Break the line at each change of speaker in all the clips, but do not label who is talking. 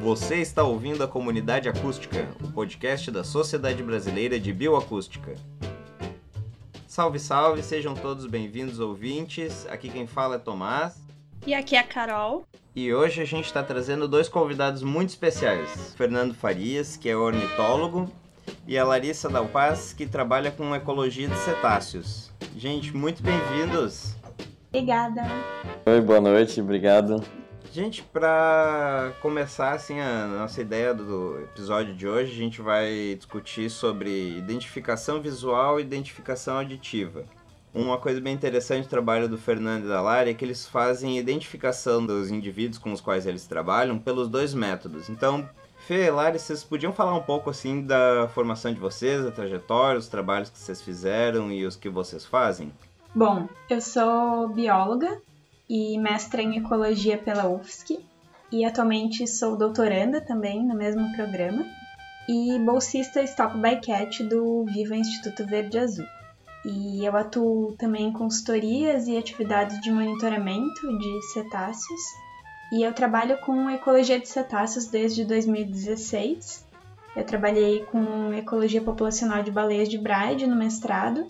Você está ouvindo a Comunidade Acústica, o podcast da Sociedade Brasileira de Bioacústica. Salve, salve, sejam todos bem-vindos, ouvintes. Aqui quem fala é Tomás.
E aqui é a Carol.
E hoje a gente está trazendo dois convidados muito especiais: Fernando Farias, que é ornitólogo, e a Larissa Dalpaz, que trabalha com ecologia de cetáceos. Gente, muito bem-vindos!
Obrigada!
Oi, boa noite, obrigado.
Gente, para começar assim a nossa ideia do episódio de hoje, a gente vai discutir sobre identificação visual e identificação auditiva. Uma coisa bem interessante do trabalho do Fernando e da Lara é que eles fazem identificação dos indivíduos com os quais eles trabalham pelos dois métodos. Então, Fê Lara, vocês podiam falar um pouco assim da formação de vocês, da trajetória, os trabalhos que vocês fizeram e os que vocês fazem?
Bom, eu sou bióloga, e mestra em Ecologia pela UFSC. E atualmente sou doutoranda também no mesmo programa. E bolsista Stop by Cat do Viva Instituto Verde Azul. E eu atuo também em consultorias e atividades de monitoramento de cetáceos. E eu trabalho com ecologia de cetáceos desde 2016. Eu trabalhei com ecologia populacional de baleias de Bride no mestrado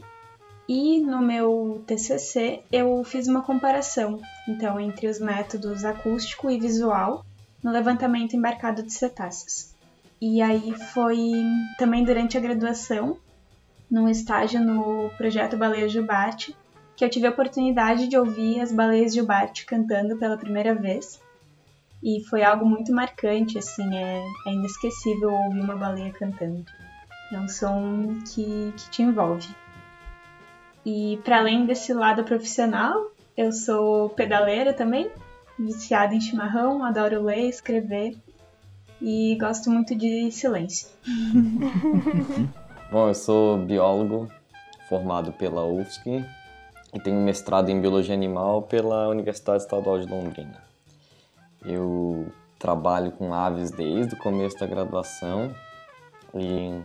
e no meu TCC eu fiz uma comparação, então, entre os métodos acústico e visual no levantamento embarcado de cetáceos. E aí foi também durante a graduação, num estágio no projeto Baleia Jubarte, que eu tive a oportunidade de ouvir as baleias Jubarte cantando pela primeira vez. E foi algo muito marcante, assim, é, é inesquecível ouvir uma baleia cantando. É um som que, que te envolve. E para além desse lado profissional, eu sou pedaleira também, viciada em chimarrão, adoro ler, escrever e gosto muito de silêncio.
Bom, eu sou biólogo formado pela UFSC e tenho mestrado em biologia animal pela Universidade Estadual de Londrina. Eu trabalho com aves desde o começo da graduação e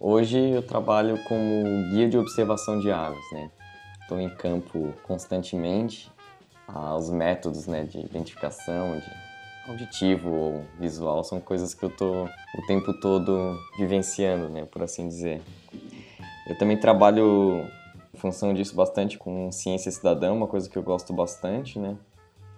Hoje eu trabalho como guia de observação de aves, né? Estou em campo constantemente. Ah, os métodos né, de identificação, de auditivo ou visual, são coisas que eu estou o tempo todo vivenciando, né, por assim dizer. Eu também trabalho, em função disso, bastante com ciência cidadã, uma coisa que eu gosto bastante, né?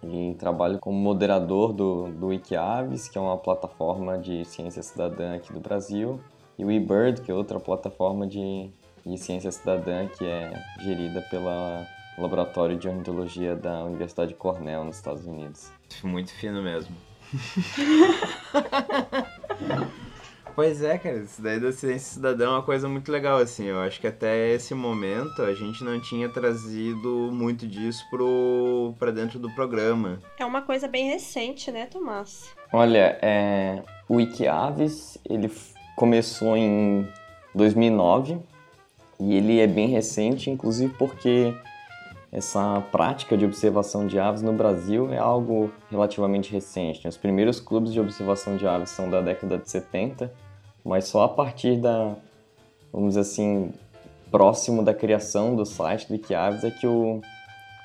E trabalho como moderador do, do Wikiaves, que é uma plataforma de ciência cidadã aqui do Brasil e o eBird, que é outra plataforma de, de ciência cidadã que é gerida pela Laboratório de Ornitologia da Universidade de Cornell, nos Estados Unidos.
Muito fino mesmo. Pois é, cara, isso daí da ciência cidadã é uma coisa muito legal, assim. Eu acho que até esse momento a gente não tinha trazido muito disso pro, pra dentro do programa.
É uma coisa bem recente, né, Tomás?
Olha, é, o Wikiaves, ele começou em 2009 e ele é bem recente, inclusive porque essa prática de observação de aves no Brasil é algo relativamente recente. Os primeiros clubes de observação de aves são da década de 70, mas só a partir da, vamos dizer assim, próximo da criação do site do Wikiaves é que o,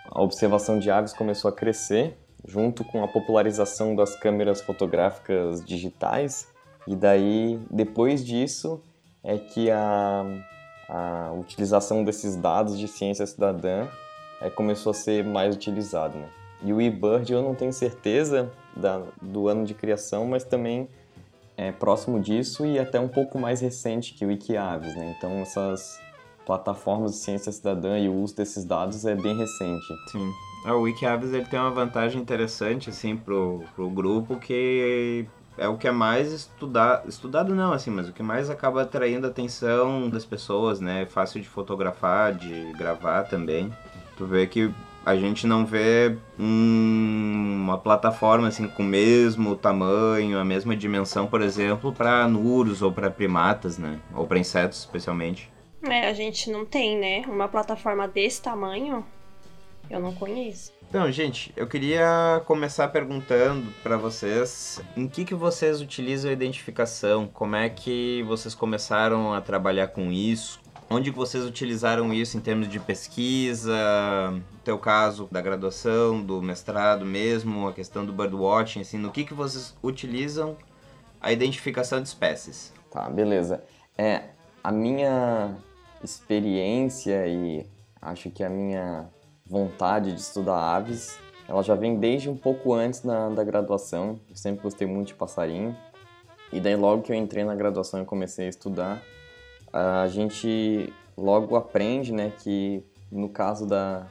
a observação de aves começou a crescer, junto com a popularização das câmeras fotográficas digitais e daí, depois disso, é que a, a utilização desses dados de ciência cidadã é, começou a ser mais utilizado. Né? E o eBird eu não tenho certeza da, do ano de criação, mas também é próximo disso e até um pouco mais recente que o Wikiaves. Né? Então, essas plataformas de ciência cidadã e o uso desses dados é bem recente.
Sim. Ah, o Wikiaves ele tem uma vantagem interessante assim pro, pro grupo que é o que é mais estudado, estudado não, assim, mas o que mais acaba atraindo a atenção das pessoas, né? É fácil de fotografar, de gravar também. Tu vê que a gente não vê um, uma plataforma assim com o mesmo tamanho, a mesma dimensão, por exemplo, para anuros ou para primatas, né? Ou para insetos, especialmente.
É, a gente não tem, né? Uma plataforma desse tamanho, eu não conheço.
Então, gente, eu queria começar perguntando para vocês em que, que vocês utilizam a identificação, como é que vocês começaram a trabalhar com isso, onde vocês utilizaram isso em termos de pesquisa, no teu caso da graduação, do mestrado mesmo, a questão do birdwatching, assim, no que, que vocês utilizam a identificação de espécies.
Tá, beleza. É, a minha experiência e acho que a minha vontade de estudar aves, ela já vem desde um pouco antes da, graduação. Eu sempre gostei muito de passarinho. E daí logo que eu entrei na graduação e comecei a estudar, a gente logo aprende, né, que no caso da,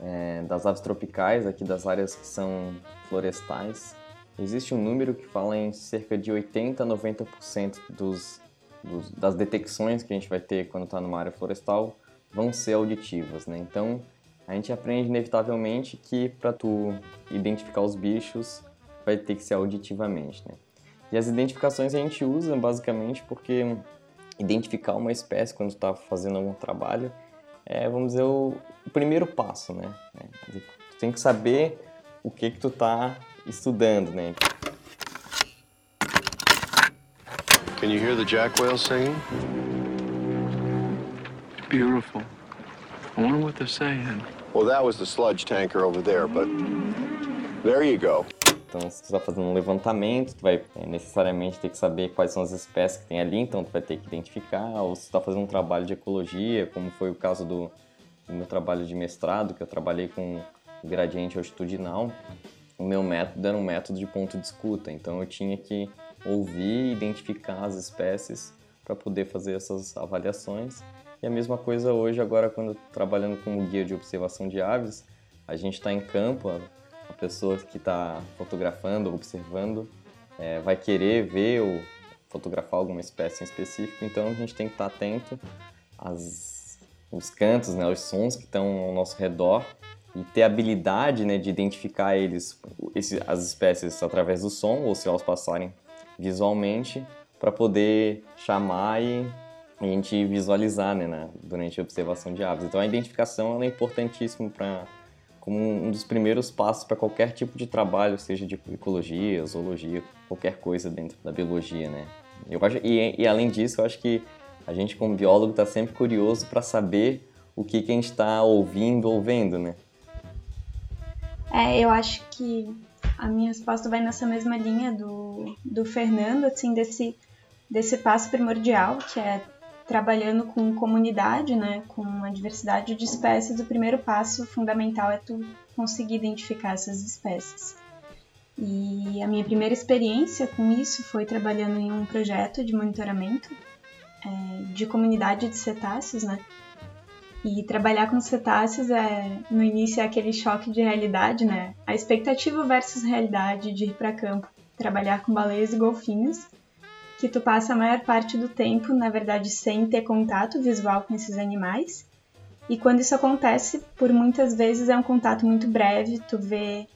é, das aves tropicais, aqui das áreas que são florestais, existe um número que fala em cerca de 80 a 90% dos, dos, das detecções que a gente vai ter quando está numa área florestal vão ser auditivas, né? Então a gente aprende inevitavelmente que para tu identificar os bichos vai ter que ser auditivamente, né? E as identificações a gente usa basicamente porque identificar uma espécie quando está fazendo algum trabalho é, vamos dizer, o, primeiro passo, né? É, tu tem que saber o que que tu tá estudando, né?
Can you hear the jack whale singing?
Beautiful. I wonder what they're saying.
Well, that was the sludge tanker over there, but there you go.
Então, se tu está fazendo um levantamento, tu vai é, necessariamente ter que saber quais são as espécies que tem ali, então tu vai ter que identificar. Ou se tu está fazendo um trabalho de ecologia, como foi o caso do, do meu trabalho de mestrado, que eu trabalhei com gradiente altitudinal, o meu método era um método de ponto de escuta. Então, eu tinha que ouvir e identificar as espécies para poder fazer essas avaliações. E a mesma coisa hoje, agora, quando trabalhando como guia de observação de aves, a gente está em campo, a pessoa que está fotografando, observando, é, vai querer ver ou fotografar alguma espécie em específico, então a gente tem que estar tá atento aos cantos, né, aos sons que estão ao nosso redor e ter habilidade né, de identificar eles, esse, as espécies através do som ou se elas passarem visualmente para poder chamar e a gente visualizar né, na, durante a observação de aves. Então a identificação é importantíssima para como um dos primeiros passos para qualquer tipo de trabalho, seja de ecologia, zoologia, qualquer coisa dentro da biologia, né? Eu acho, e, e além disso, eu acho que a gente como biólogo está sempre curioso para saber o que, que a gente está ouvindo ou vendo, né?
É, eu acho que a minha resposta vai nessa mesma linha do, do Fernando, assim, desse, desse passo primordial, que é trabalhando com comunidade, né, com uma diversidade de espécies, o primeiro passo fundamental é tu conseguir identificar essas espécies. E a minha primeira experiência com isso foi trabalhando em um projeto de monitoramento é, de comunidade de cetáceos, né? E trabalhar com cetáceos é, no início é aquele choque de realidade, né? A expectativa versus realidade de ir para campo, trabalhar com baleias e golfinhos que tu passa a maior parte do tempo, na verdade, sem ter contato visual com esses animais. E quando isso acontece, por muitas vezes é um contato muito breve, tu vê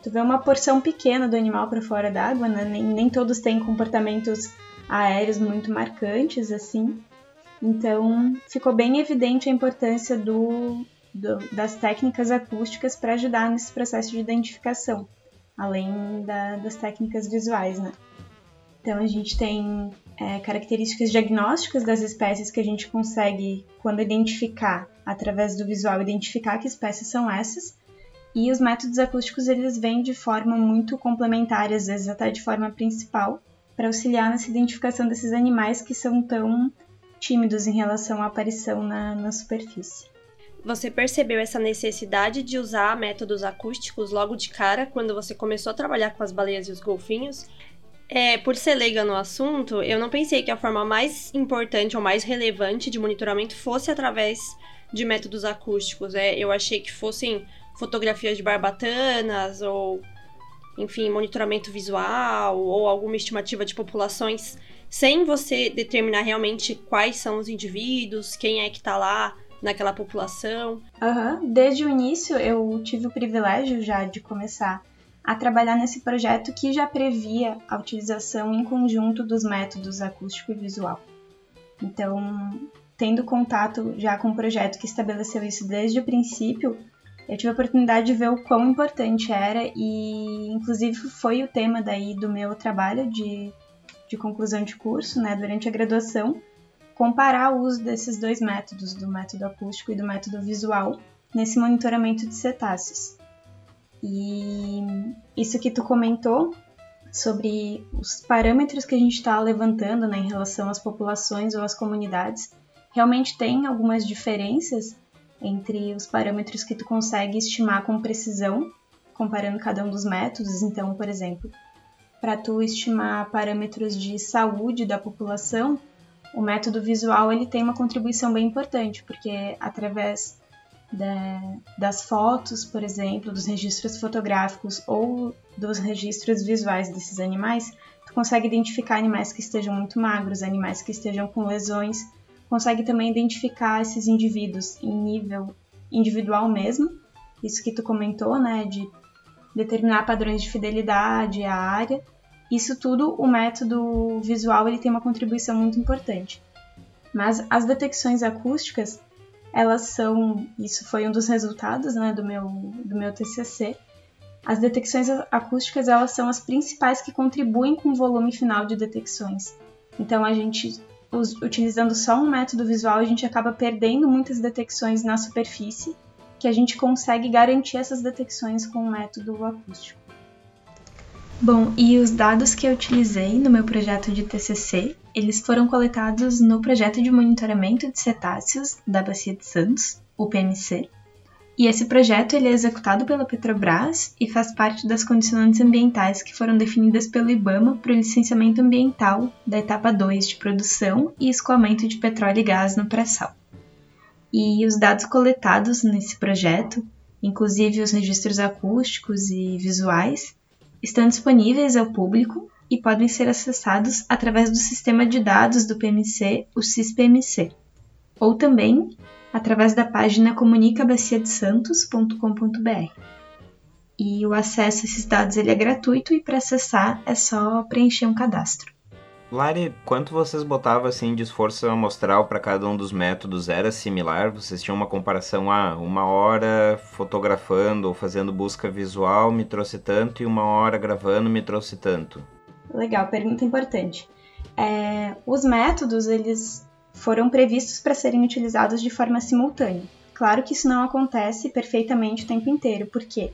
tu vê uma porção pequena do animal para fora d'água, né? nem, nem todos têm comportamentos aéreos muito marcantes assim. Então, ficou bem evidente a importância do, do das técnicas acústicas para ajudar nesse processo de identificação, além da, das técnicas visuais, né? Então a gente tem é, características diagnósticas das espécies que a gente consegue, quando identificar, através do visual, identificar que espécies são essas. E os métodos acústicos eles vêm de forma muito complementar, às vezes até de forma principal, para auxiliar nessa identificação desses animais que são tão tímidos em relação à aparição na, na superfície.
Você percebeu essa necessidade de usar métodos acústicos logo de cara quando você começou a trabalhar com as baleias e os golfinhos? É, por ser leiga no assunto, eu não pensei que a forma mais importante ou mais relevante de monitoramento fosse através de métodos acústicos. É, eu achei que fossem fotografias de barbatanas ou, enfim, monitoramento visual ou alguma estimativa de populações, sem você determinar realmente quais são os indivíduos, quem é que está lá naquela população.
Uhum. Desde o início eu tive o privilégio já de começar a trabalhar nesse projeto que já previa a utilização em conjunto dos métodos acústico e visual. Então, tendo contato já com o um projeto que estabeleceu isso desde o princípio, eu tive a oportunidade de ver o quão importante era e, inclusive, foi o tema daí do meu trabalho de, de conclusão de curso, né, durante a graduação, comparar o uso desses dois métodos, do método acústico e do método visual, nesse monitoramento de cetáceos. E isso que tu comentou sobre os parâmetros que a gente está levantando né, em relação às populações ou às comunidades. Realmente tem algumas diferenças entre os parâmetros que tu consegue estimar com precisão, comparando cada um dos métodos. Então, por exemplo, para tu estimar parâmetros de saúde da população, o método visual ele tem uma contribuição bem importante, porque através da, das fotos, por exemplo, dos registros fotográficos ou dos registros visuais desses animais, tu consegue identificar animais que estejam muito magros, animais que estejam com lesões, consegue também identificar esses indivíduos em nível individual mesmo, isso que tu comentou, né, de determinar padrões de fidelidade à área. Isso tudo, o método visual ele tem uma contribuição muito importante. Mas as detecções acústicas, elas são, isso foi um dos resultados né, do, meu, do meu TCC, as detecções acústicas elas são as principais que contribuem com o volume final de detecções. Então a gente, utilizando só um método visual, a gente acaba perdendo muitas detecções na superfície, que a gente consegue garantir essas detecções com o método acústico. Bom, e os dados que eu utilizei no meu projeto de TCC, eles foram coletados no projeto de monitoramento de cetáceos da Bacia de Santos, o PMC. E esse projeto ele é executado pela Petrobras e faz parte das condicionantes ambientais que foram definidas pelo IBAMA para o licenciamento ambiental da etapa 2 de produção e escoamento de petróleo e gás no pré-sal. E os dados coletados nesse projeto, inclusive os registros acústicos e visuais, estão disponíveis ao público e podem ser acessados através do sistema de dados do PMC, o SISPMC, ou também através da página comunicabaciadesantos.com.br. E o acesso a esses dados ele é gratuito e para acessar é só preencher um cadastro.
Lari, quanto vocês botavam assim de esforço amostral para cada um dos métodos era similar? Vocês tinham uma comparação, ah, uma hora fotografando ou fazendo busca visual me trouxe tanto e uma hora gravando me trouxe tanto?
Legal, pergunta importante. É, os métodos eles foram previstos para serem utilizados de forma simultânea. Claro que isso não acontece perfeitamente o tempo inteiro, porque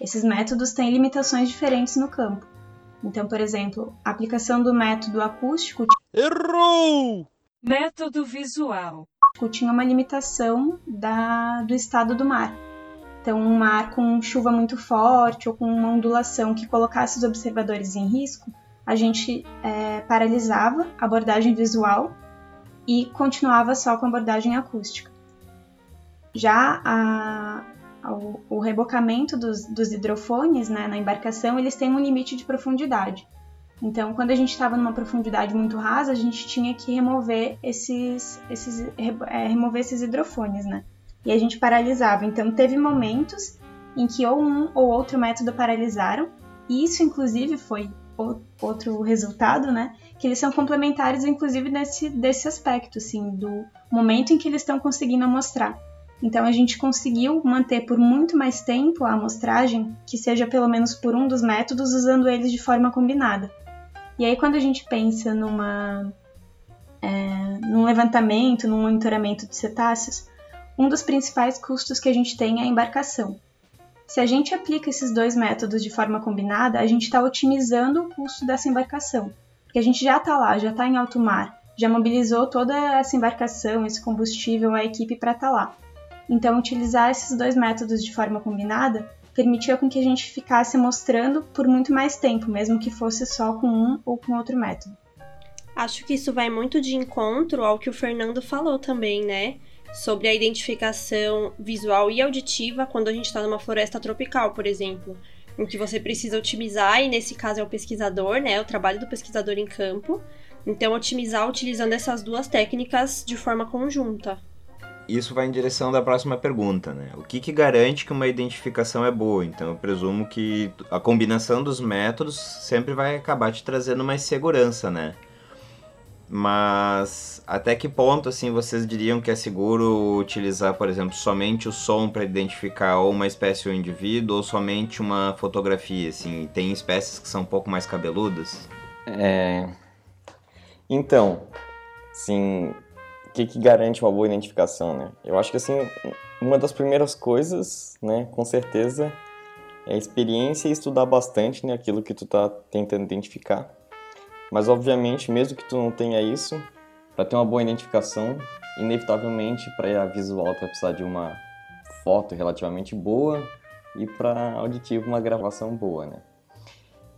esses métodos têm limitações diferentes no campo. Então, por exemplo, a aplicação do método acústico.
Errou!
Método visual.
Tinha uma limitação da, do estado do mar. Então, um mar com chuva muito forte ou com uma ondulação que colocasse os observadores em risco, a gente é, paralisava a abordagem visual e continuava só com a abordagem acústica. Já a, o, o rebocamento dos, dos hidrofones né, na embarcação, eles têm um limite de profundidade. Então, quando a gente estava numa profundidade muito rasa, a gente tinha que remover esses, esses, é, remover esses hidrofones, né? E a gente paralisava. Então, teve momentos em que ou um ou outro método paralisaram, e isso, inclusive, foi outro resultado, né? Que eles são complementares, inclusive, desse, desse aspecto, assim, do momento em que eles estão conseguindo mostrar. Então a gente conseguiu manter por muito mais tempo a amostragem, que seja pelo menos por um dos métodos, usando eles de forma combinada. E aí quando a gente pensa numa, é, num levantamento, num monitoramento de cetáceos, um dos principais custos que a gente tem é a embarcação. Se a gente aplica esses dois métodos de forma combinada, a gente está otimizando o custo dessa embarcação, porque a gente já está lá, já está em alto mar, já mobilizou toda essa embarcação, esse combustível, a equipe para estar tá lá. Então, utilizar esses dois métodos de forma combinada permitia com que a gente ficasse mostrando por muito mais tempo, mesmo que fosse só com um ou com outro método.
Acho que isso vai muito de encontro ao que o Fernando falou também, né? Sobre a identificação visual e auditiva quando a gente está numa floresta tropical, por exemplo, em que você precisa otimizar, e nesse caso é o pesquisador, né? O trabalho do pesquisador em campo. Então, otimizar utilizando essas duas técnicas de forma conjunta
isso vai em direção da próxima pergunta, né? O que, que garante que uma identificação é boa? Então, eu presumo que a combinação dos métodos sempre vai acabar te trazendo mais segurança, né? Mas até que ponto, assim, vocês diriam que é seguro utilizar, por exemplo, somente o som para identificar ou uma espécie ou um indivíduo, ou somente uma fotografia, assim? Tem espécies que são um pouco mais cabeludas?
É... Então, sim, que, que garante uma boa identificação, né? Eu acho que, assim, uma das primeiras coisas, né, com certeza, é experiência e estudar bastante né, aquilo que tu está tentando identificar. Mas obviamente, mesmo que tu não tenha isso, para ter uma boa identificação, inevitavelmente para a visual tu vai precisar de uma foto relativamente boa e para auditivo uma gravação boa, né?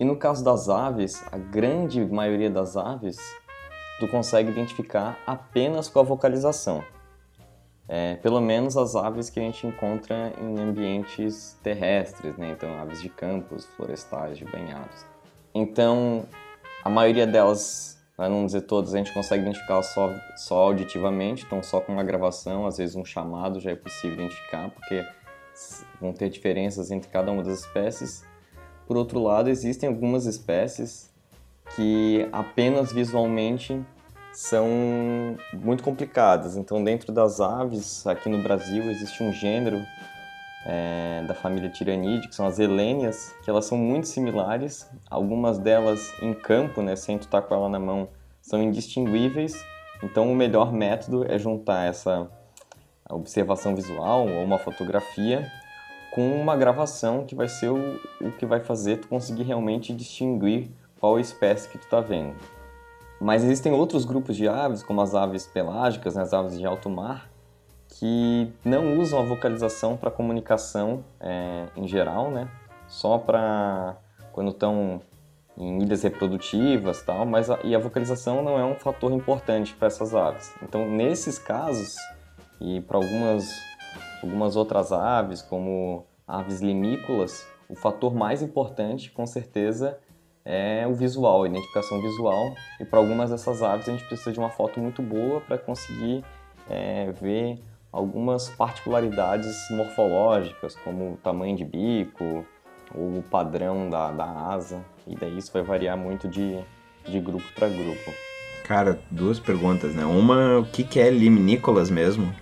E no caso das aves, a grande maioria das aves tu consegue identificar apenas com a vocalização. É, pelo menos as aves que a gente encontra em ambientes terrestres, né? Então, aves de campos, florestais, de banhados. Então, a maioria delas, para não dizer todas, a gente consegue identificar só, só auditivamente, então só com uma gravação, às vezes um chamado já é possível identificar, porque vão ter diferenças entre cada uma das espécies. Por outro lado, existem algumas espécies que apenas visualmente são muito complicadas. Então, dentro das aves, aqui no Brasil, existe um gênero é, da família Tiranidae, que são as helênias, que elas são muito similares. Algumas delas em campo, né, sem tu estar com ela na mão, são indistinguíveis. Então, o melhor método é juntar essa observação visual ou uma fotografia com uma gravação que vai ser o, o que vai fazer tu conseguir realmente distinguir qual espécie que tu está vendo. Mas existem outros grupos de aves, como as aves pelágicas, né, as aves de alto mar, que não usam a vocalização para comunicação é, em geral, né? Só para quando estão em ilhas reprodutivas tal, mas a, e a vocalização não é um fator importante para essas aves. Então, nesses casos e para algumas algumas outras aves, como aves limícolas, o fator mais importante, com certeza, é o visual, a identificação visual. E para algumas dessas aves a gente precisa de uma foto muito boa para conseguir é, ver algumas particularidades morfológicas, como o tamanho de bico, ou o padrão da, da asa, e daí isso vai variar muito de, de grupo para grupo.
Cara, duas perguntas, né? Uma, o que, que é limícolas mesmo?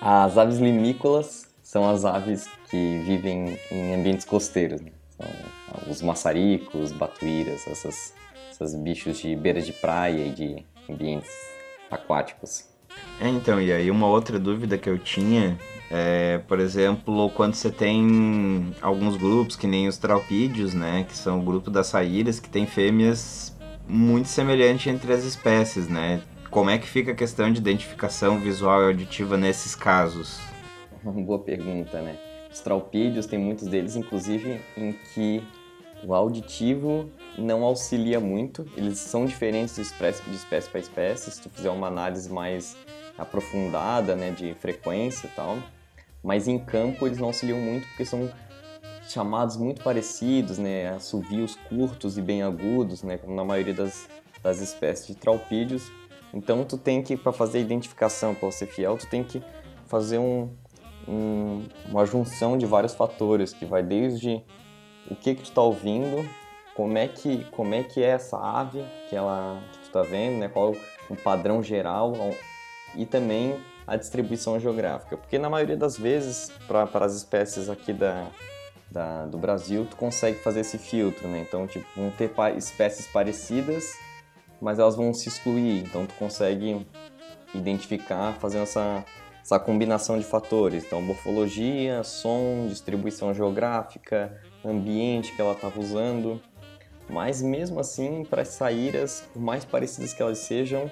As aves limícolas são as aves que vivem em ambientes costeiros, né? São os maçaricos, batuíras, essas, esses bichos de beira de praia e de ambientes aquáticos.
É, então, e aí uma outra dúvida que eu tinha é, por exemplo, quando você tem alguns grupos, que nem os traupídeos, né, que são o grupo das saíras, que tem fêmeas muito semelhantes entre as espécies, né? Como é que fica a questão de identificação visual e auditiva nesses casos?
Boa pergunta, né? Os traupídeos, tem muitos deles, inclusive, em que o auditivo não auxilia muito. Eles são diferentes de espécie, de espécie para espécie. Se tu fizer uma análise mais aprofundada, né, de frequência e tal, mas em campo eles não auxiliam muito porque são chamados muito parecidos, né, assovios curtos e bem agudos, né, como na maioria das, das espécies de traupídeos. Então tu tem que, para fazer a identificação, para ser fiel, tu tem que fazer um, um, uma junção de vários fatores, que vai desde o que que tu está ouvindo, como é que como é que é essa ave que ela que tu está vendo, né? Qual o padrão geral e também a distribuição geográfica, porque na maioria das vezes para as espécies aqui da, da, do Brasil tu consegue fazer esse filtro, né? Então tipo vão ter espécies parecidas, mas elas vão se excluir, então tu consegue identificar fazendo essa essa combinação de fatores, então morfologia, som, distribuição geográfica, ambiente que ela estava usando. Mas mesmo assim, para as saíras, por mais parecidas que elas sejam,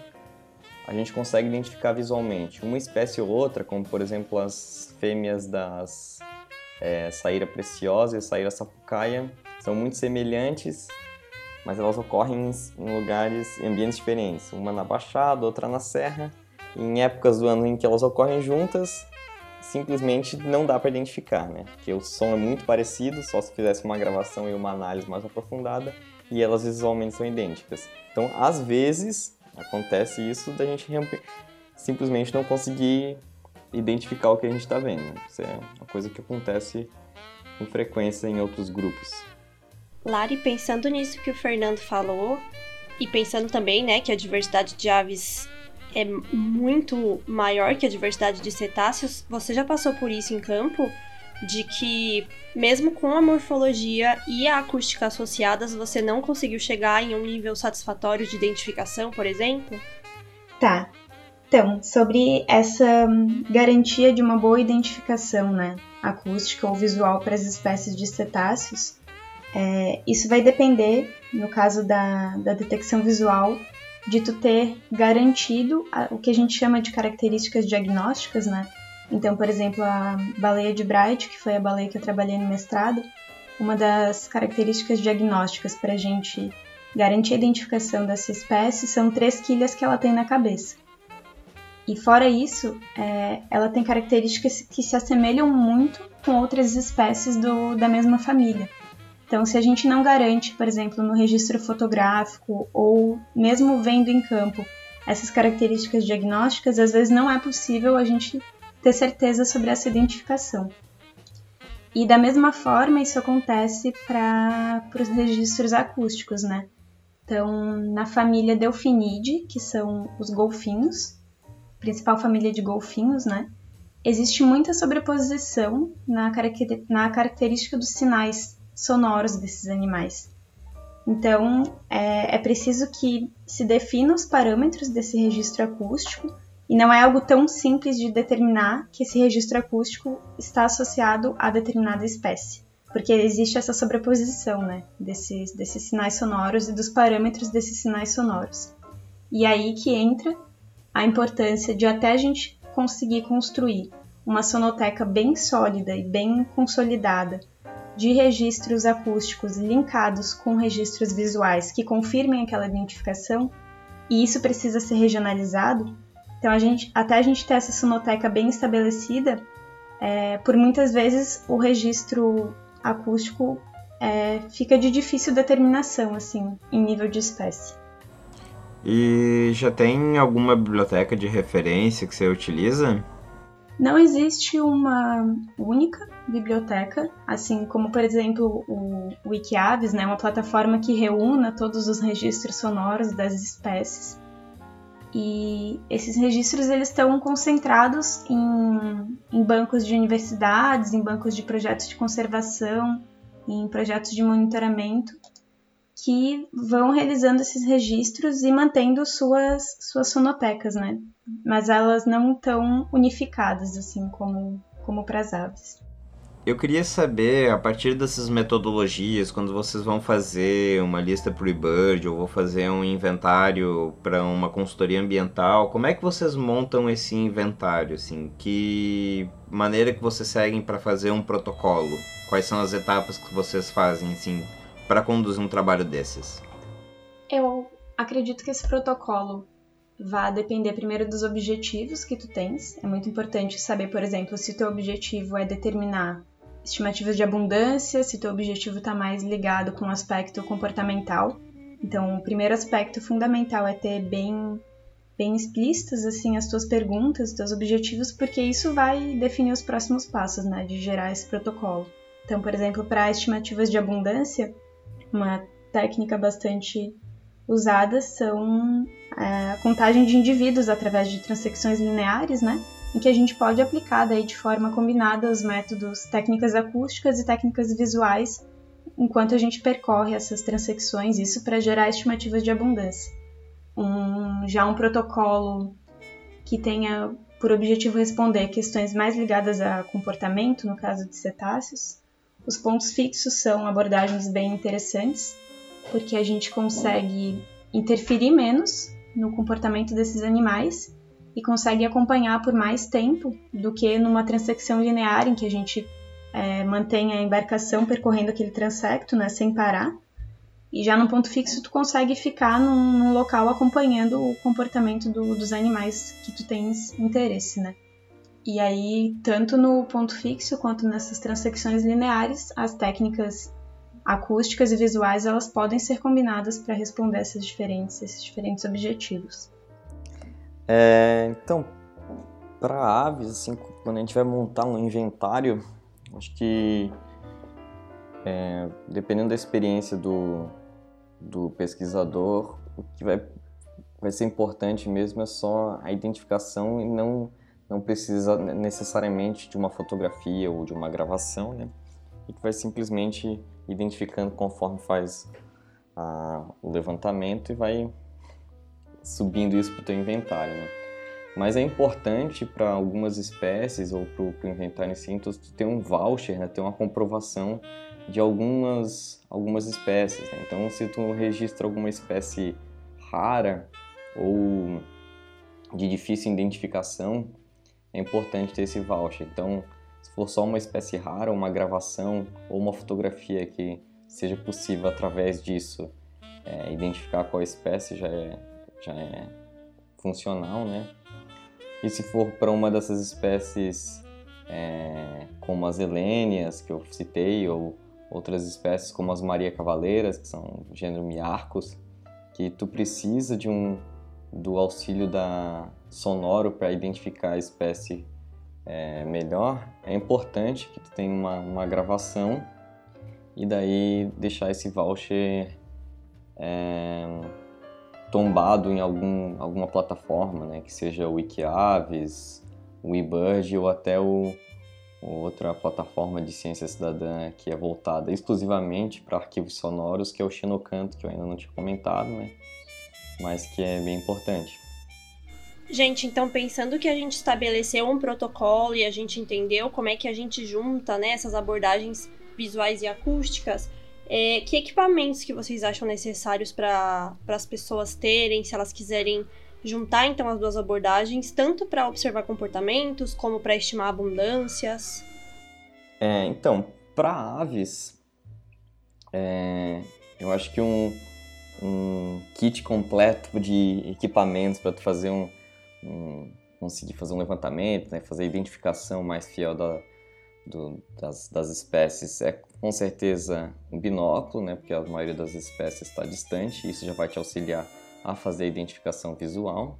a gente consegue identificar visualmente. Uma espécie ou outra, como por exemplo as fêmeas das é, saíra preciosa e saíra sapucaia, são muito semelhantes, mas elas ocorrem em lugares, em ambientes diferentes. Uma na Baixada, outra na Serra. Em épocas do ano em que elas ocorrem juntas, simplesmente não dá para identificar, né? Porque o som é muito parecido, só se fizesse uma gravação e uma análise mais aprofundada, e elas visualmente são idênticas. Então, às vezes, acontece isso da gente simplesmente não conseguir identificar o que a gente está vendo. Isso é uma coisa que acontece com frequência em outros grupos.
Lari, pensando nisso que o Fernando falou, e pensando também, né, que a diversidade de aves é muito maior que a diversidade de cetáceos. Você já passou por isso em campo? De que, mesmo com a morfologia e a acústica associadas, você não conseguiu chegar em um nível satisfatório de identificação, por exemplo?
Tá. Então, sobre essa garantia de uma boa identificação né, acústica ou visual para as espécies de cetáceos, é, isso vai depender, no caso da, da detecção visual, de tu ter garantido a, o que a gente chama de características diagnósticas, né? Então, por exemplo, a baleia de Bright, que foi a baleia que eu trabalhei no mestrado, uma das características diagnósticas para a gente garantir a identificação dessa espécie são três quilhas que ela tem na cabeça. E fora isso, é, ela tem características que se assemelham muito com outras espécies do, da mesma família. Então, se a gente não garante, por exemplo, no registro fotográfico ou mesmo vendo em campo essas características diagnósticas, às vezes não é possível a gente ter certeza sobre essa identificação. E da mesma forma, isso acontece para os registros acústicos, né? Então, na família Delphinidae, que são os golfinhos, principal família de golfinhos, né? Existe muita sobreposição na característica dos sinais sonoros desses animais. Então, é, é preciso que se defina os parâmetros desse registro acústico e não é algo tão simples de determinar que esse registro acústico está associado a determinada espécie, porque existe essa sobreposição né, desses, desses sinais sonoros e dos parâmetros desses sinais sonoros. E aí que entra a importância de até a gente conseguir construir uma sonoteca bem sólida e bem consolidada de registros acústicos linkados com registros visuais que confirmem aquela identificação, e isso precisa ser regionalizado, então, a gente, até a gente ter essa sonoteca bem estabelecida, é, por muitas vezes o registro acústico é, fica de difícil determinação, assim, em nível de espécie.
E já tem alguma biblioteca de referência que você utiliza?
Não existe uma única biblioteca, assim como, por exemplo, o Wikiaves, né, uma plataforma que reúna todos os registros sonoros das espécies. E esses registros eles estão concentrados em, em bancos de universidades, em bancos de projetos de conservação, em projetos de monitoramento, que vão realizando esses registros e mantendo suas, suas sonotecas, né? Mas elas não estão unificadas, assim, como, como para as aves.
Eu queria saber, a partir dessas metodologias, quando vocês vão fazer uma lista para o eBird ou vão fazer um inventário para uma consultoria ambiental, como é que vocês montam esse inventário? Assim, que maneira que vocês seguem para fazer um protocolo? Quais são as etapas que vocês fazem assim, para conduzir um trabalho desses?
Eu acredito que esse protocolo vai depender primeiro dos objetivos que tu tens. É muito importante saber, por exemplo, se o teu objetivo é determinar estimativas de abundância, se teu objetivo está mais ligado com o aspecto comportamental. Então, o primeiro aspecto fundamental é ter bem bem explícitas assim as tuas perguntas, os teus objetivos, porque isso vai definir os próximos passos, né, de gerar esse protocolo. Então, por exemplo, para estimativas de abundância, uma técnica bastante usada são é, a contagem de indivíduos através de transecções lineares, né? em que a gente pode aplicar daí de forma combinada os métodos técnicas acústicas e técnicas visuais enquanto a gente percorre essas transecções, isso para gerar estimativas de abundância. Um, já um protocolo que tenha por objetivo responder questões mais ligadas a comportamento, no caso de cetáceos. Os pontos fixos são abordagens bem interessantes, porque a gente consegue interferir menos no comportamento desses animais e consegue acompanhar por mais tempo do que numa transecção linear em que a gente é, mantém a embarcação percorrendo aquele transecto, né, sem parar. E já no ponto fixo tu consegue ficar num, num local acompanhando o comportamento do, dos animais que tu tens interesse, né? E aí, tanto no ponto fixo quanto nessas transecções lineares, as técnicas acústicas e visuais elas podem ser combinadas para responder essas diferentes, esses diferentes objetivos.
É, então, para aves, assim, quando a gente vai montar um inventário, acho que é, dependendo da experiência do, do pesquisador, o que vai, vai ser importante mesmo é só a identificação e não, não precisa necessariamente de uma fotografia ou de uma gravação, né? E que vai simplesmente identificando conforme faz a, o levantamento e vai subindo isso para o teu inventário, né? Mas é importante para algumas espécies ou para o inventário em si, tu ter um voucher, né? ter uma comprovação de algumas, algumas espécies. Né? Então, se tu registra alguma espécie rara ou de difícil identificação, é importante ter esse voucher. Então, se for só uma espécie rara, uma gravação ou uma fotografia que seja possível através disso é, identificar qual espécie já é, já é funcional, né? E se for para uma dessas espécies é, como as helênias que eu citei ou outras espécies como as Maria Cavaleiras, que são gênero Miarcos, que tu precisa de um do auxílio da sonoro para identificar a espécie é, melhor, é importante que tu tenha uma, uma gravação e daí deixar esse voucher é, tombado em algum, alguma plataforma, né, que seja o Wikiaves, o eBird ou até o, outra plataforma de ciência cidadã que é voltada exclusivamente para arquivos sonoros, que é o Xenocanto, que eu ainda não tinha comentado, né? mas que é bem importante.
Gente, então pensando que a gente estabeleceu um protocolo e a gente entendeu como é que a gente junta né, essas abordagens visuais e acústicas, é, que equipamentos que vocês acham necessários para as pessoas terem, se elas quiserem juntar então as duas abordagens, tanto para observar comportamentos como para estimar abundâncias?
É, então, para aves, é, eu acho que um, um kit completo de equipamentos para tu fazer um, um, conseguir fazer um levantamento, né, fazer a identificação mais fiel da, do, das, das espécies é com certeza um binóculo, né, porque a maioria das espécies está distante, isso já vai te auxiliar a fazer a identificação visual.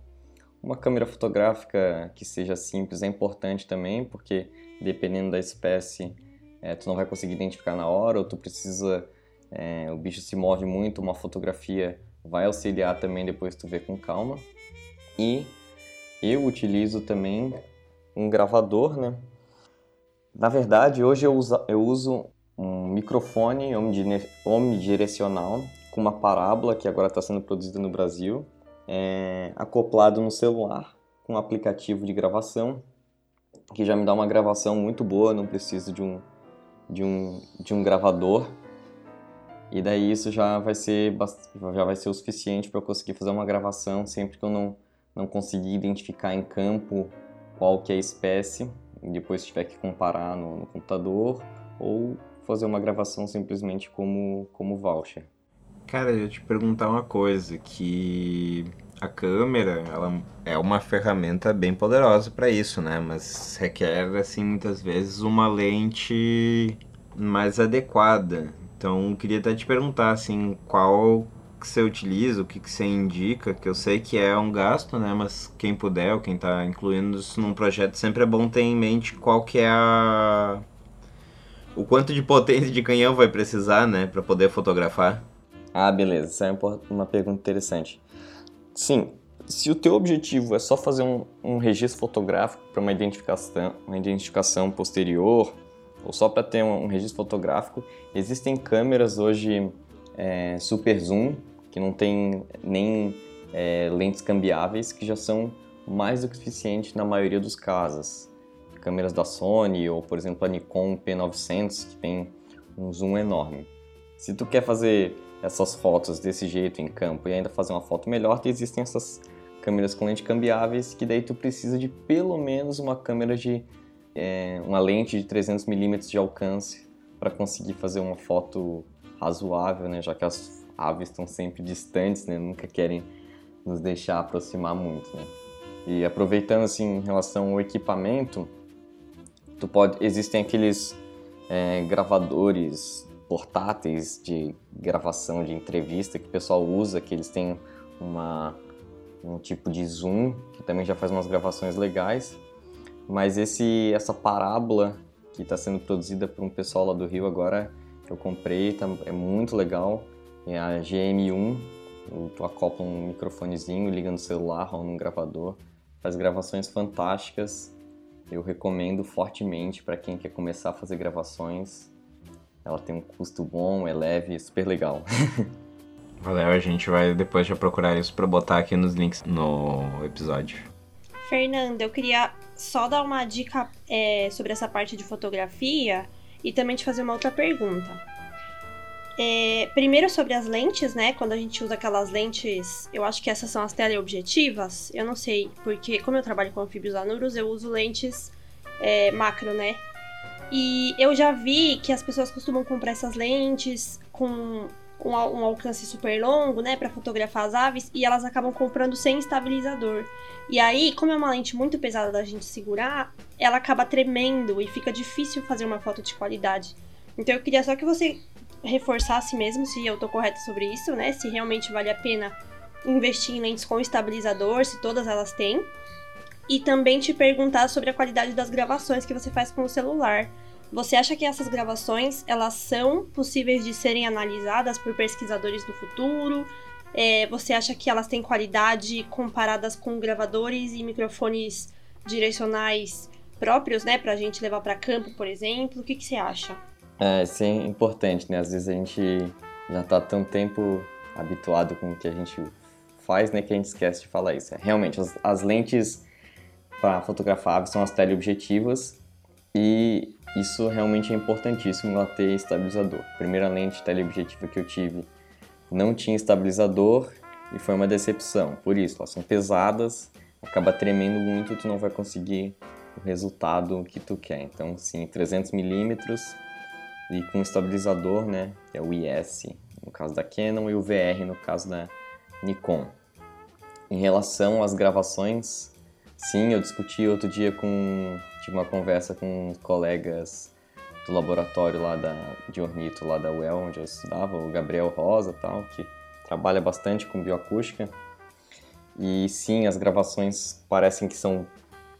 Uma câmera fotográfica que seja simples é importante também, porque dependendo da espécie, é, tu não vai conseguir identificar na hora, ou tu precisa é, o bicho se move muito, uma fotografia vai auxiliar também depois tu ver com calma. E eu utilizo também um gravador, né? Na verdade, hoje eu uso, eu uso um microfone omnidirecional com uma parábola que agora está sendo produzida no Brasil, é, acoplado no celular com um aplicativo de gravação que já me dá uma gravação muito boa, não preciso de um, de um, de um gravador e daí isso já vai ser, já vai ser o suficiente para eu conseguir fazer uma gravação sempre que eu não, não conseguir identificar em campo qual que é a espécie, e depois tiver que comparar no, no computador, ou fazer uma gravação simplesmente como, como voucher.
Cara, eu ia te perguntar uma coisa, que a câmera, ela é uma ferramenta bem poderosa para isso, né? Mas requer, assim, muitas vezes uma lente mais adequada. Então, queria até te perguntar, assim, qual que você utiliza, o que, que você indica, que eu sei que é um gasto, né? Mas quem puder, ou quem está incluindo isso num projeto, sempre é bom ter em mente qual que é a... O quanto de potência de canhão vai precisar, né? para poder fotografar.
Ah, beleza. Essa é uma pergunta interessante. Sim, se o teu objetivo é só fazer um, um registro fotográfico para uma identificação, uma identificação posterior, ou só para ter um, registro fotográfico. Existem câmeras hoje é, super zoom, que não tem nem é, lentes cambiáveis, que já são mais do que suficiente na maioria dos casos. Câmeras da Sony ou, por exemplo, a Nikon P900, que tem um zoom enorme. Se tu quer fazer essas fotos desse jeito em campo e ainda fazer uma foto melhor, existem essas câmeras com lente cambiáveis que daí tu precisa de pelo menos uma câmera de é, uma lente de 300mm de alcance para conseguir fazer uma foto razoável, né? Já que as aves estão sempre distantes, né? Nunca querem nos deixar aproximar muito, né? E aproveitando assim em relação ao equipamento, tu pode existem aqueles é, gravadores portáteis de gravação de entrevista que o pessoal usa, que eles têm uma um tipo de zoom que também já faz umas gravações legais mas esse, essa parábola que está sendo produzida por um pessoal lá do Rio agora, eu comprei, tá, é muito legal. É a GM1, tu acopla um microfonezinho, liga no celular ou num gravador, faz gravações fantásticas. Eu recomendo fortemente para quem quer começar a fazer gravações. Ela tem um custo bom, é leve, super legal.
Valeu, a gente vai depois já procurar isso para botar aqui nos links no episódio.
Fernanda, eu queria só dar uma dica é, sobre essa parte de fotografia e também te fazer uma outra pergunta. É, primeiro sobre as lentes, né? Quando a gente usa aquelas lentes, eu acho que essas são as teleobjetivas. Eu não sei, porque como eu trabalho com anfíbios anuros, eu uso lentes é, macro, né? E eu já vi que as pessoas costumam comprar essas lentes com um, um alcance super longo, né, para fotografar as aves, e elas acabam comprando sem estabilizador. E aí, como é uma lente muito pesada da gente segurar, ela acaba tremendo e fica difícil fazer uma foto de qualidade. Então eu queria só que você reforçasse mesmo se eu tô correta sobre isso, né? Se realmente vale a pena investir em lentes com estabilizador, se todas elas têm. E também te perguntar sobre a qualidade das gravações que você faz com o celular. Você acha que essas gravações elas são possíveis de serem analisadas por pesquisadores no futuro? É, você acha que elas têm qualidade comparadas com gravadores e microfones direcionais próprios, né, para a gente levar para campo, por exemplo? O que, que você acha?
É, isso é importante, né? Às vezes a gente já está tão tempo habituado com o que a gente faz, né, que a gente esquece de falar isso. É, realmente, as, as lentes para fotografar aves são as teleobjetivas e isso realmente é importantíssimo ela ter estabilizador. A primeira lente teleobjetiva que eu tive não tinha estabilizador e foi uma decepção. Por isso, elas são pesadas, acaba tremendo muito, tu não vai conseguir o resultado que tu quer. Então, sim, 300 milímetros e com estabilizador, né, que é o IS no caso da Canon e o VR no caso da Nikon. Em relação às gravações, sim, eu discuti outro dia com tive uma conversa com colegas do laboratório lá da de ornito lá da UEL onde eu estudava, o Gabriel Rosa, tal, que trabalha bastante com bioacústica. E sim, as gravações parecem que são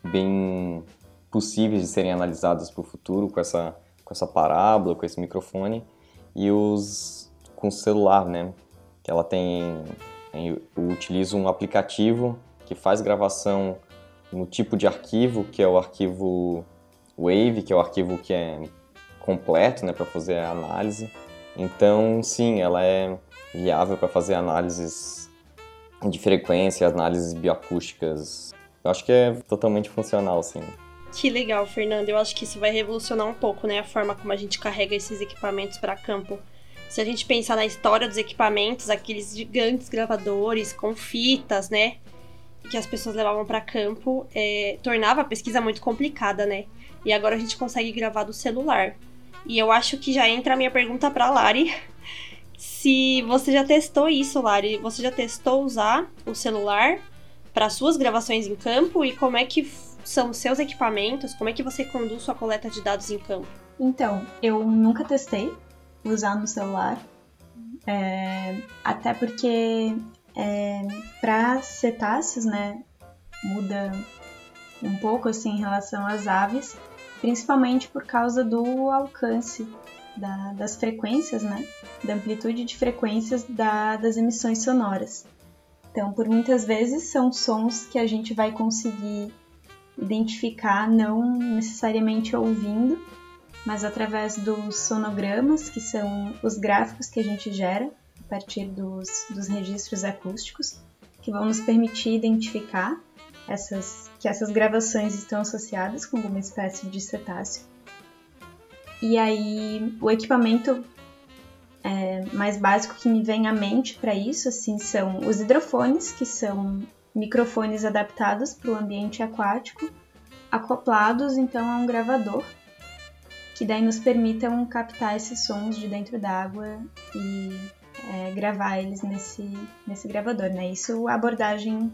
bem possíveis de serem analisadas para o futuro com essa com essa parábola, com esse microfone e os com o celular, né? Que ela tem eu utilizo um aplicativo que faz gravação no tipo de arquivo, que é o arquivo Wave, que é o arquivo que é completo, né, para fazer a análise. Então, sim, ela é viável para fazer análises de frequência, análises bioacústicas. Eu acho que é totalmente funcional, sim.
Que legal, Fernando. Eu acho que isso vai revolucionar um pouco, né, a forma como a gente carrega esses equipamentos para campo. Se a gente pensar na história dos equipamentos, aqueles gigantes gravadores com fitas, né, que as pessoas levavam para campo, é, tornava a pesquisa muito complicada, né? E agora a gente consegue gravar do celular. E eu acho que já entra a minha pergunta para Lari. Se você já testou isso, Lari, você já testou usar o celular para suas gravações em campo e como é que são seus equipamentos? Como é que você conduz sua coleta de dados em campo?
Então, eu nunca testei usar no celular, é, até porque é, para cetáceos, né, muda um pouco assim em relação às aves, principalmente por causa do alcance da, das frequências, né, da amplitude de frequências da, das emissões sonoras. Então, por muitas vezes são sons que a gente vai conseguir identificar não necessariamente ouvindo, mas através dos sonogramas, que são os gráficos que a gente gera a partir dos, dos registros acústicos, que vão nos permitir identificar essas, que essas gravações estão associadas com alguma espécie de cetáceo. E aí, o equipamento é, mais básico que me vem à mente para isso assim são os hidrofones, que são microfones adaptados para o ambiente aquático, acoplados então a um gravador, que daí nos permitam captar esses sons de dentro d'água e é, gravar eles nesse, nesse gravador. Né? Isso a abordagem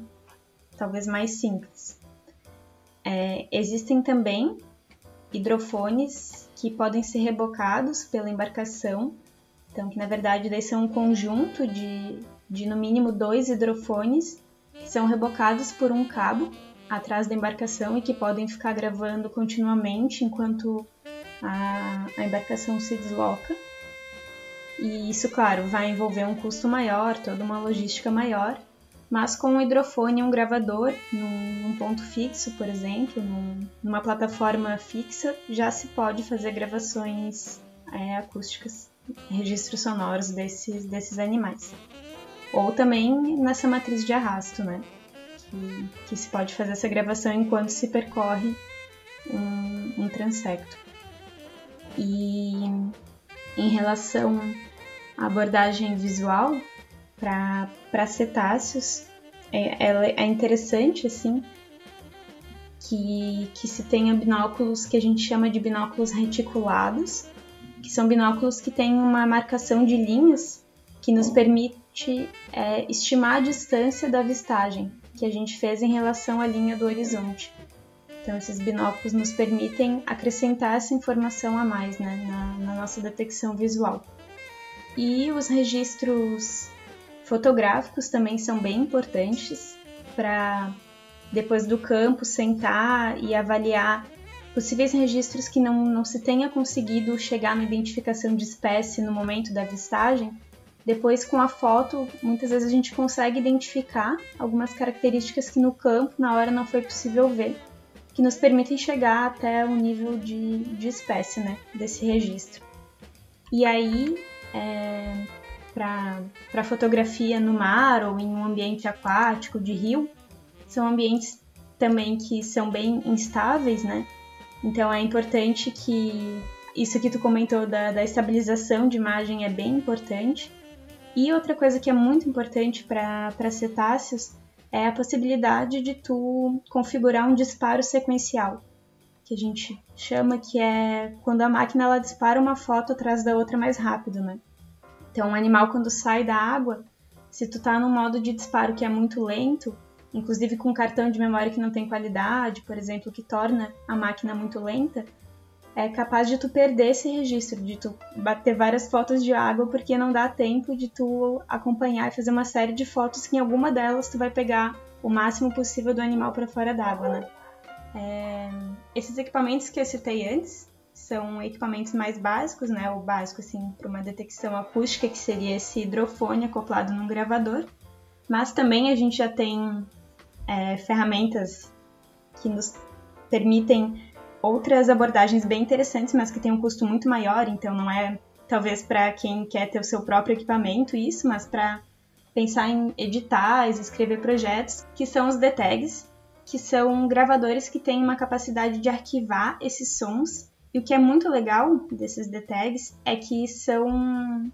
talvez mais simples. É, existem também hidrofones que podem ser rebocados pela embarcação, então que na verdade daí são um conjunto de, de no mínimo dois hidrofones são rebocados por um cabo atrás da embarcação e que podem ficar gravando continuamente enquanto a, a embarcação se desloca. E isso, claro, vai envolver um custo maior, toda uma logística maior, mas com um hidrofone e um gravador num, num ponto fixo, por exemplo, num, numa plataforma fixa, já se pode fazer gravações é, acústicas, registros sonoros desses, desses animais ou também nessa matriz de arrasto, né? que, que se pode fazer essa gravação enquanto se percorre um, um transecto. E em relação à abordagem visual para cetáceos, é, ela é interessante assim que, que se tenha binóculos que a gente chama de binóculos reticulados, que são binóculos que têm uma marcação de linhas que nos permite é, estimar a distância da avistagem que a gente fez em relação à linha do horizonte. Então, esses binóculos nos permitem acrescentar essa informação a mais né, na, na nossa detecção visual. E os registros fotográficos também são bem importantes para, depois do campo, sentar e avaliar possíveis registros que não, não se tenha conseguido chegar na identificação de espécie no momento da avistagem. Depois, com a foto, muitas vezes a gente consegue identificar algumas características que no campo, na hora, não foi possível ver que nos permitem chegar até o nível de, de espécie né, desse registro. E aí, é, para fotografia no mar ou em um ambiente aquático, de rio, são ambientes também que são bem instáveis, né? Então é importante que isso que tu comentou da, da estabilização de imagem é bem importante. E outra coisa que é muito importante para cetáceos é a possibilidade de tu configurar um disparo sequencial, que a gente chama que é quando a máquina ela dispara uma foto atrás da outra mais rápido, né? Então, um animal quando sai da água, se tu tá num modo de disparo que é muito lento, inclusive com cartão de memória que não tem qualidade, por exemplo, que torna a máquina muito lenta, é capaz de tu perder esse registro, de tu bater várias fotos de água porque não dá tempo de tu acompanhar e fazer uma série de fotos que em alguma delas tu vai pegar o máximo possível do animal para fora d'água, né? É... Esses equipamentos que eu citei antes são equipamentos mais básicos, né? O básico assim para uma detecção acústica que seria esse hidrofone acoplado num gravador, mas também a gente já tem é, ferramentas que nos permitem outras abordagens bem interessantes, mas que têm um custo muito maior, então não é talvez para quem quer ter o seu próprio equipamento isso, mas para pensar em editais, escrever projetos, que são os DTAGs, que são gravadores que têm uma capacidade de arquivar esses sons. E o que é muito legal desses DTAGs é que são,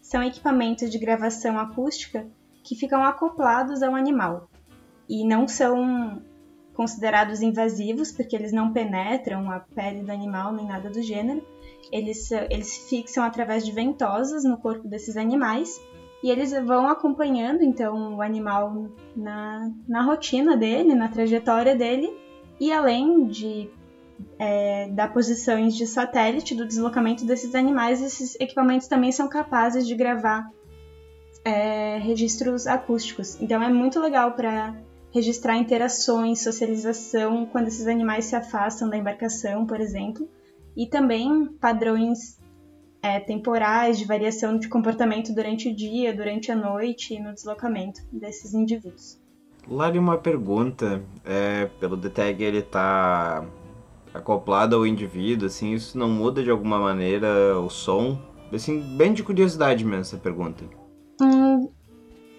são equipamentos de gravação acústica que ficam acoplados ao animal e não são considerados invasivos, porque eles não penetram a pele do animal nem nada do gênero. Eles, eles fixam através de ventosas no corpo desses animais e eles vão acompanhando então o animal na, na rotina dele, na trajetória dele, e além de é, dar posições de satélite do deslocamento desses animais, esses equipamentos também são capazes de gravar é, registros acústicos. Então é muito legal para registrar interações, socialização quando esses animais se afastam da embarcação, por exemplo, e também padrões é, temporais de variação de comportamento durante o dia, durante a noite e no deslocamento desses indivíduos.
Lari, uma pergunta. É, pelo DTEG ele está acoplado ao indivíduo, assim, isso não muda de alguma maneira o som? Assim, bem de curiosidade mesmo essa pergunta.
Hum,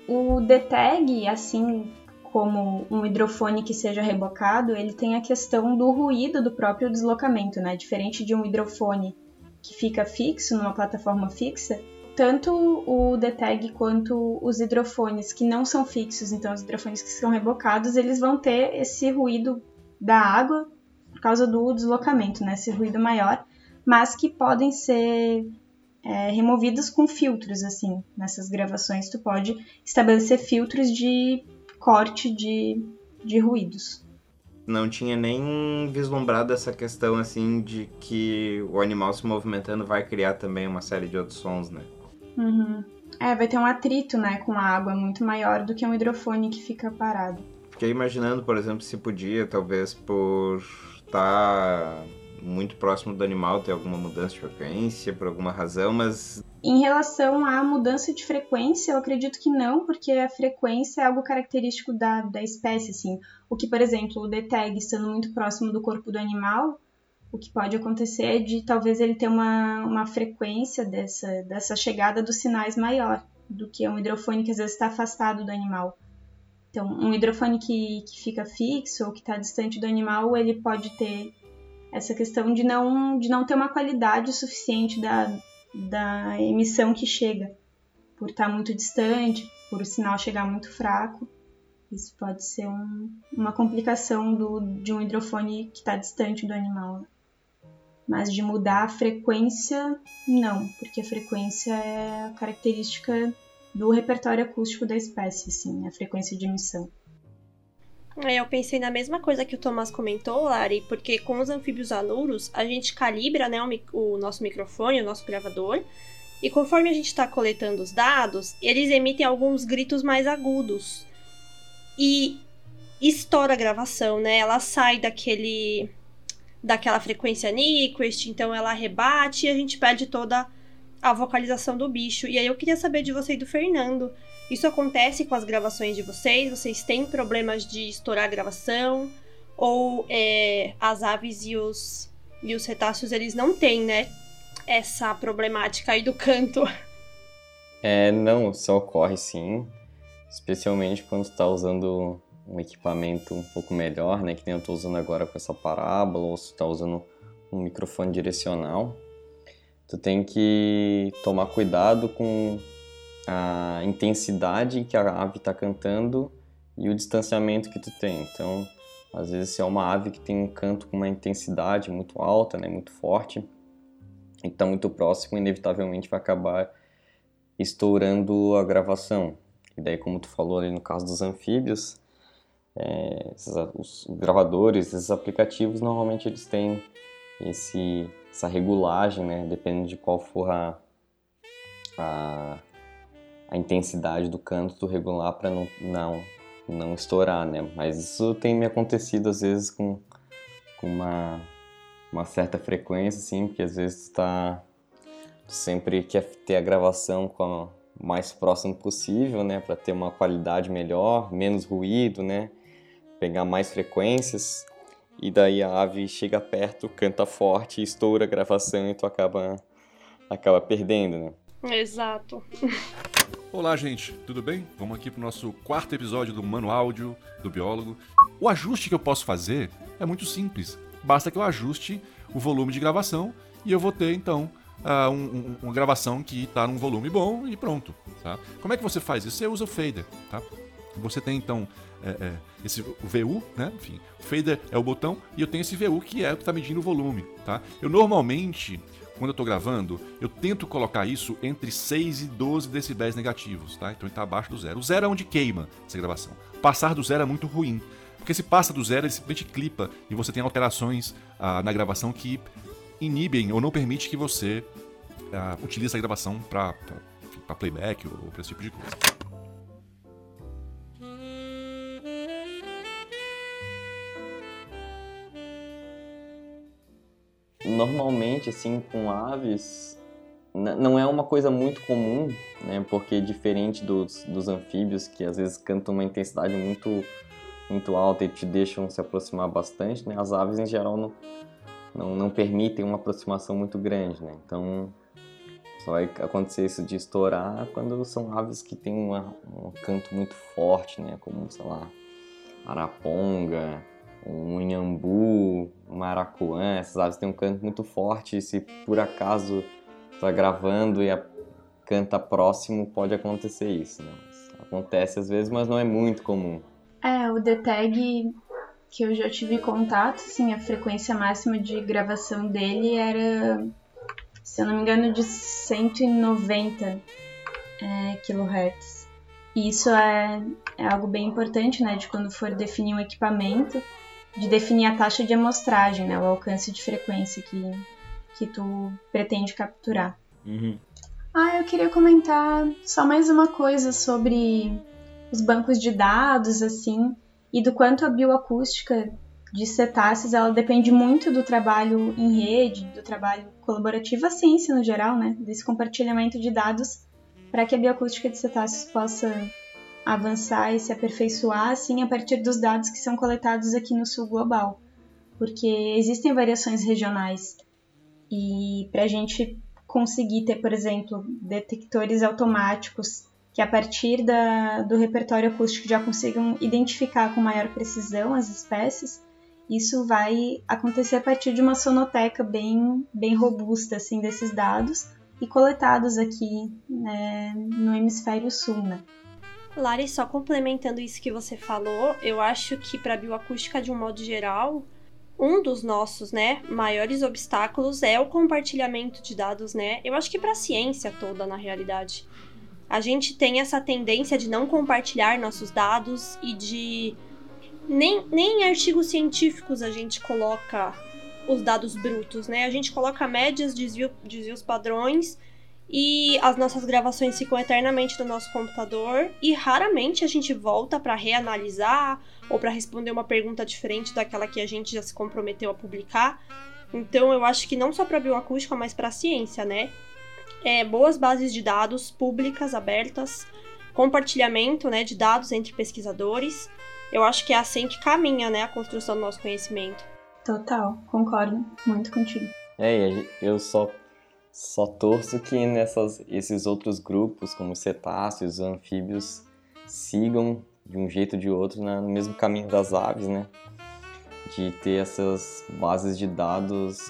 o DTEG, assim, como um hidrofone que seja rebocado, ele tem a questão do ruído do próprio deslocamento, né? Diferente de um hidrofone que fica fixo numa plataforma fixa, tanto o DTEG quanto os hidrofones que não são fixos, então os hidrofones que são rebocados, eles vão ter esse ruído da água por causa do deslocamento, né? Esse ruído maior, mas que podem ser é, removidos com filtros, assim. Nessas gravações tu pode estabelecer filtros de corte de, de ruídos.
Não tinha nem vislumbrado essa questão assim de que o animal se movimentando vai criar também uma série de outros sons, né?
Uhum. É, vai ter um atrito, né, com a água muito maior do que um hidrofone que fica parado.
Fiquei imaginando, por exemplo, se podia, talvez por estar tá muito próximo do animal ter alguma mudança de frequência por alguma razão, mas
em relação à mudança de frequência, eu acredito que não, porque a frequência é algo característico da, da espécie, assim. O que, por exemplo, o DTEG estando muito próximo do corpo do animal, o que pode acontecer é de talvez ele ter uma, uma frequência dessa, dessa chegada dos sinais maior do que um hidrofone que às vezes está afastado do animal. Então, um hidrofone que, que fica fixo ou que está distante do animal, ele pode ter essa questão de não, de não ter uma qualidade suficiente da, da emissão que chega, por estar tá muito distante, por o sinal chegar muito fraco. Isso pode ser um, uma complicação do, de um hidrofone que está distante do animal. Mas de mudar a frequência, não, porque a frequência é a característica do repertório acústico da espécie, assim, a frequência de emissão.
É, eu pensei na mesma coisa que o Thomas comentou, Lari, porque com os anfíbios aluros, a gente calibra né, o, o nosso microfone, o nosso gravador, e conforme a gente está coletando os dados, eles emitem alguns gritos mais agudos. E estoura a gravação, né? Ela sai daquele daquela frequência Nyquist, então ela rebate e a gente perde toda a vocalização do bicho. E aí eu queria saber de você e do Fernando. Isso acontece com as gravações de vocês? Vocês têm problemas de estourar a gravação? Ou é, as aves e os, e os retáceos, eles não têm, né? Essa problemática aí do canto.
É, não, isso ocorre sim. Especialmente quando está usando um equipamento um pouco melhor, né? Que nem eu estou usando agora com essa parábola, ou se está usando um microfone direcional tu tem que tomar cuidado com a intensidade que a ave está cantando e o distanciamento que tu tem. Então, às vezes, se é uma ave que tem um canto com uma intensidade muito alta, né, muito forte, e está muito próximo, inevitavelmente vai acabar estourando a gravação. E daí, como tu falou ali no caso dos anfíbios, é, esses, os gravadores, esses aplicativos, normalmente eles têm esse essa regulagem, né? Dependendo de qual for a, a, a intensidade do canto, tu regular para não, não, não estourar, né? Mas isso tem me acontecido às vezes com, com uma, uma certa frequência, assim, porque às vezes tá tu sempre quer ter a gravação com a mais próximo possível, né, para ter uma qualidade melhor, menos ruído, né, pegar mais frequências e daí a ave chega perto, canta forte, estoura a gravação e tu acaba, acaba perdendo, né?
Exato.
Olá, gente, tudo bem? Vamos aqui para o nosso quarto episódio do Mano Áudio do Biólogo. O ajuste que eu posso fazer é muito simples. Basta que eu ajuste o volume de gravação e eu vou ter então uh, um, um, uma gravação que está num volume bom e pronto. Tá? Como é que você faz isso? Você usa o fader. Tá? Você tem então é, é, esse VU, né? Enfim, o fader é o botão e eu tenho esse VU que é o que está medindo o volume, tá? Eu normalmente, quando eu estou gravando, eu tento colocar isso entre 6 e 12 decibéis negativos, tá? Então ele está abaixo do zero. O zero é onde queima essa gravação. Passar do zero é muito ruim, porque se passa do zero, ele simplesmente clipa e você tem alterações ah, na gravação que inibem ou não permite que você ah, utilize a gravação para playback ou para esse tipo de coisa.
Normalmente, assim, com aves, não é uma coisa muito comum, né? Porque diferente dos, dos anfíbios, que às vezes cantam uma intensidade muito, muito alta e te deixam se aproximar bastante, né? As aves, em geral, não, não, não permitem uma aproximação muito grande, né? Então, só vai acontecer isso de estourar quando são aves que têm uma, um canto muito forte, né? Como, sei lá, araponga, um inhambu, um maracuã, essas aves têm um canto muito forte e se por acaso está gravando e a canta próximo, pode acontecer isso, né? acontece às vezes, mas não é muito comum.
É, o DTEG que eu já tive contato, assim, a frequência máxima de gravação dele era, se eu não me engano, de 190 é, kHz. E isso é, é algo bem importante, né, de quando for definir um equipamento, de definir a taxa de amostragem, né, o alcance de frequência que, que tu pretende capturar.
Uhum.
Ah, eu queria comentar só mais uma coisa sobre os bancos de dados, assim, e do quanto a bioacústica de cetáceos ela depende muito do trabalho em rede, do trabalho colaborativo, a ciência no geral, né, desse compartilhamento de dados para que a bioacústica de cetáceos possa avançar e se aperfeiçoar assim a partir dos dados que são coletados aqui no sul global, porque existem variações regionais e para a gente conseguir ter, por exemplo, detectores automáticos que a partir da, do repertório acústico já consigam identificar com maior precisão as espécies. Isso vai acontecer a partir de uma sonoteca bem, bem robusta assim desses dados e coletados aqui né, no hemisfério sul, né?
Lari, só complementando isso que você falou, eu acho que para bioacústica de um modo geral, um dos nossos, né, maiores obstáculos é o compartilhamento de dados, né? Eu acho que para a ciência toda, na realidade. A gente tem essa tendência de não compartilhar nossos dados e de nem, nem em artigos científicos a gente coloca os dados brutos, né? A gente coloca médias, desvio, desvios padrões e as nossas gravações ficam eternamente no nosso computador e raramente a gente volta para reanalisar ou para responder uma pergunta diferente daquela que a gente já se comprometeu a publicar. Então eu acho que não só para bioacústica, mas para ciência, né? É, boas bases de dados públicas, abertas, compartilhamento né, de dados entre pesquisadores. Eu acho que é assim que caminha né, a construção do nosso conhecimento.
Total, concordo muito contigo.
É, eu só só torço que nessas, esses outros grupos, como cetáceos, anfíbios, sigam de um jeito ou de outro né, no mesmo caminho das aves, né? De ter essas bases de dados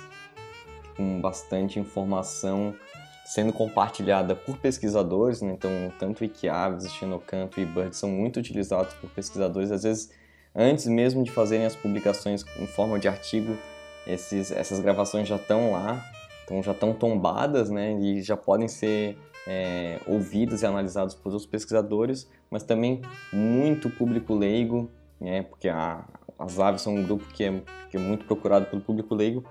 com bastante informação sendo compartilhada por pesquisadores, né? então tanto Wikiaves, Xenocanto e Bird são muito utilizados por pesquisadores, às vezes antes mesmo de fazerem as publicações em forma de artigo, esses, essas gravações já estão lá então já estão tombadas, né, e já podem ser é, e analisadas por outros pesquisadores, mas também muito público leigo, né, porque a, as aves são um grupo que é, que é muito procurado pelo público leigo,